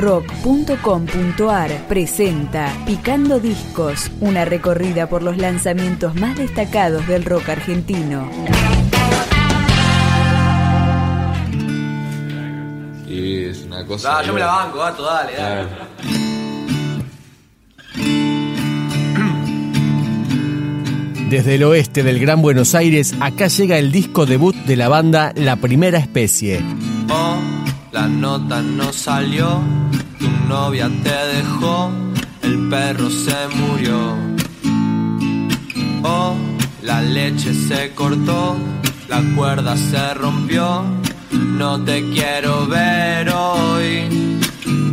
rock.com.ar presenta Picando Discos, una recorrida por los lanzamientos más destacados del rock argentino. Y es una cosa. Yo me la banco, gato, dale, dale. Desde el oeste del Gran Buenos Aires, acá llega el disco debut de la banda La Primera Especie. Oh, la nota no salió, tu novia te dejó, el perro se murió. Oh, la leche se cortó, la cuerda se rompió, no te quiero ver hoy.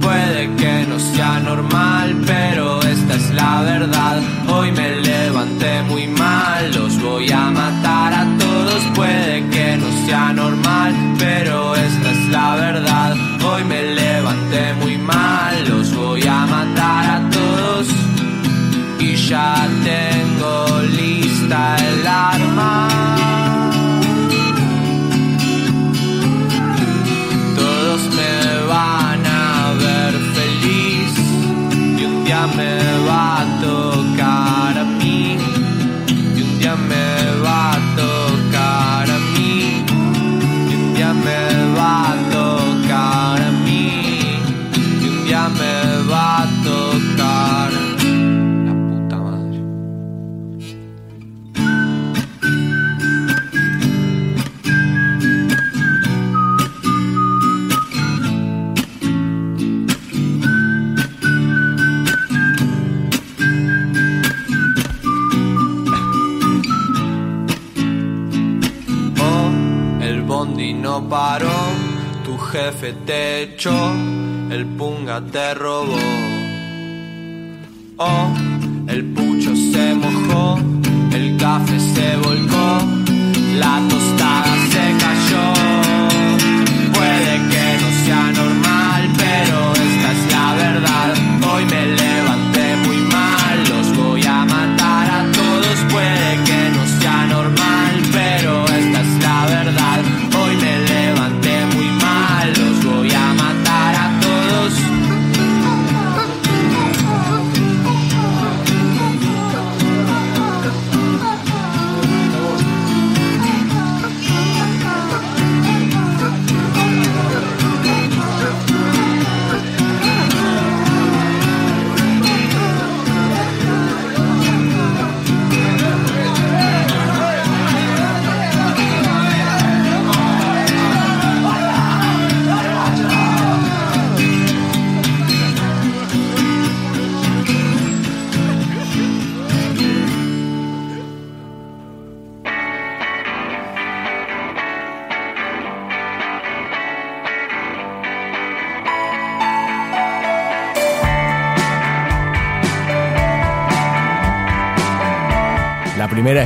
Puede que no sea normal, pero esta es la verdad. Hoy me levanté muy mal, los voy a matar a todos. Puede que no sea normal, un paró, tu jefe te echó, el punga te robó. Oh,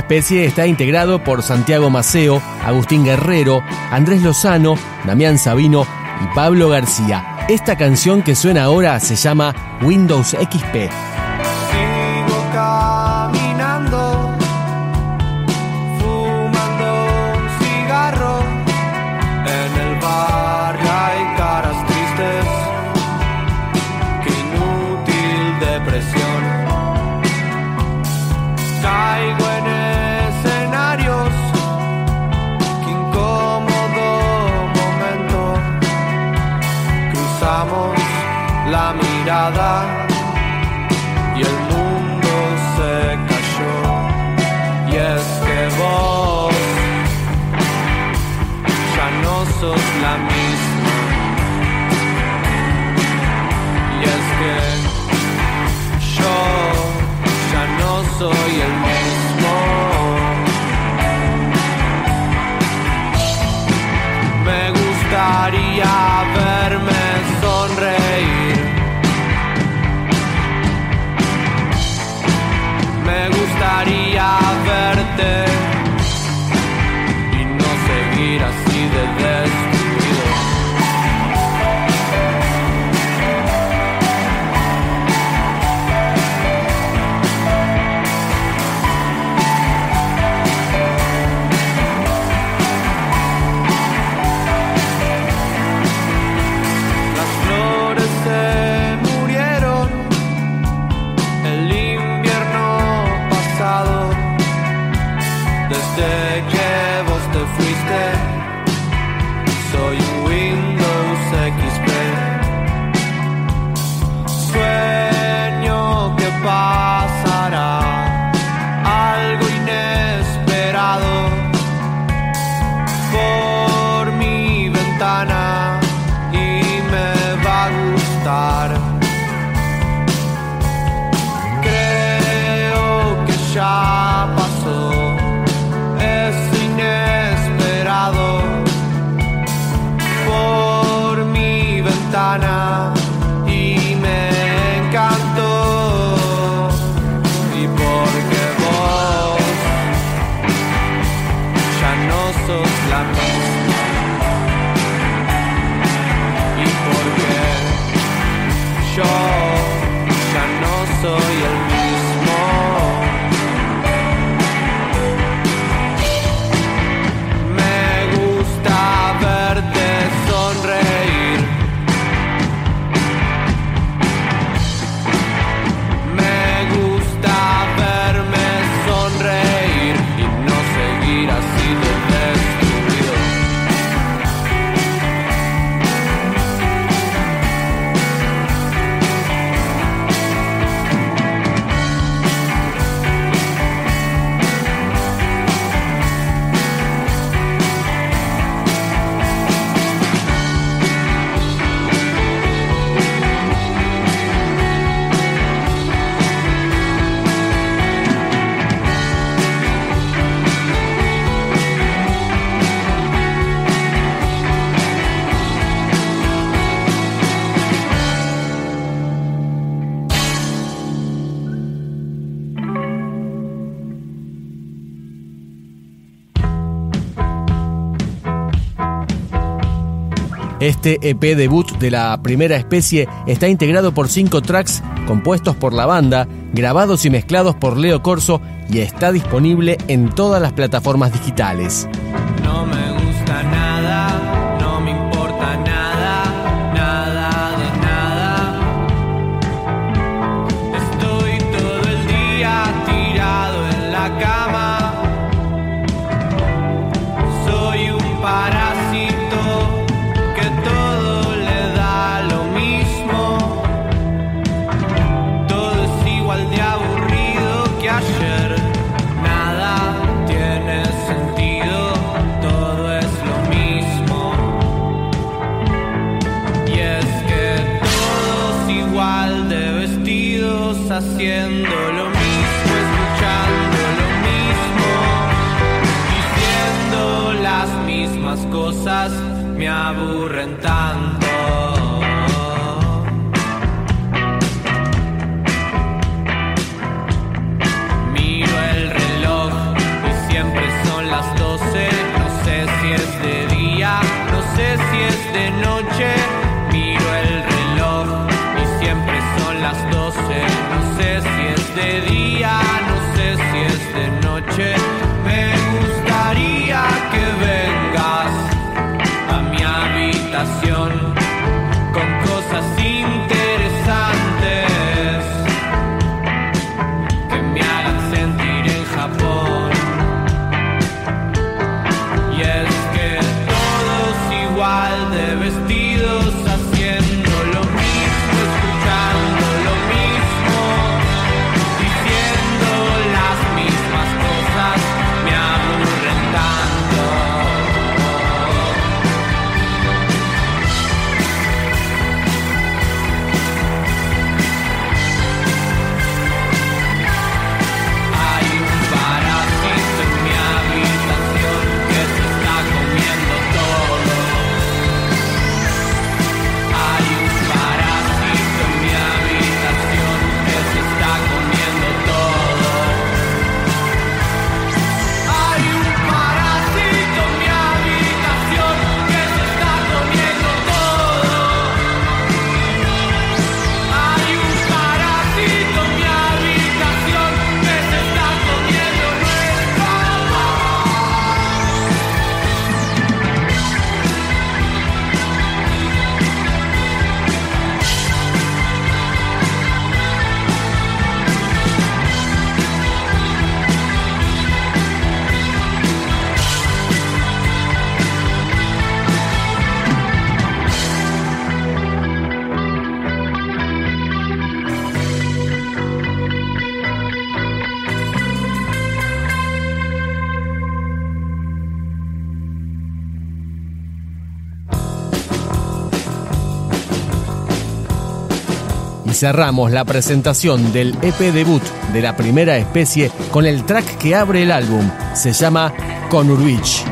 especie está integrado por Santiago Maceo, Agustín Guerrero, Andrés Lozano, Damián Sabino y Pablo García. Esta canción que suena ahora se llama Windows XP. ada fuiste, que vos te fuiste. Soy Este EP debut de la primera especie está integrado por cinco tracks compuestos por la banda, grabados y mezclados por Leo Corso y está disponible en todas las plataformas digitales. No me gusta nada, no me importa nada, nada de nada. Estoy todo el día tirado en la cama. Soy un me aburren tanto. Miro el reloj y siempre son las 12. No sé si es de día, no sé si es de noche. Miro el reloj y siempre son las 12. No sé si cerramos la presentación del EP debut de la primera especie con el track que abre el álbum. Se llama Conurwich.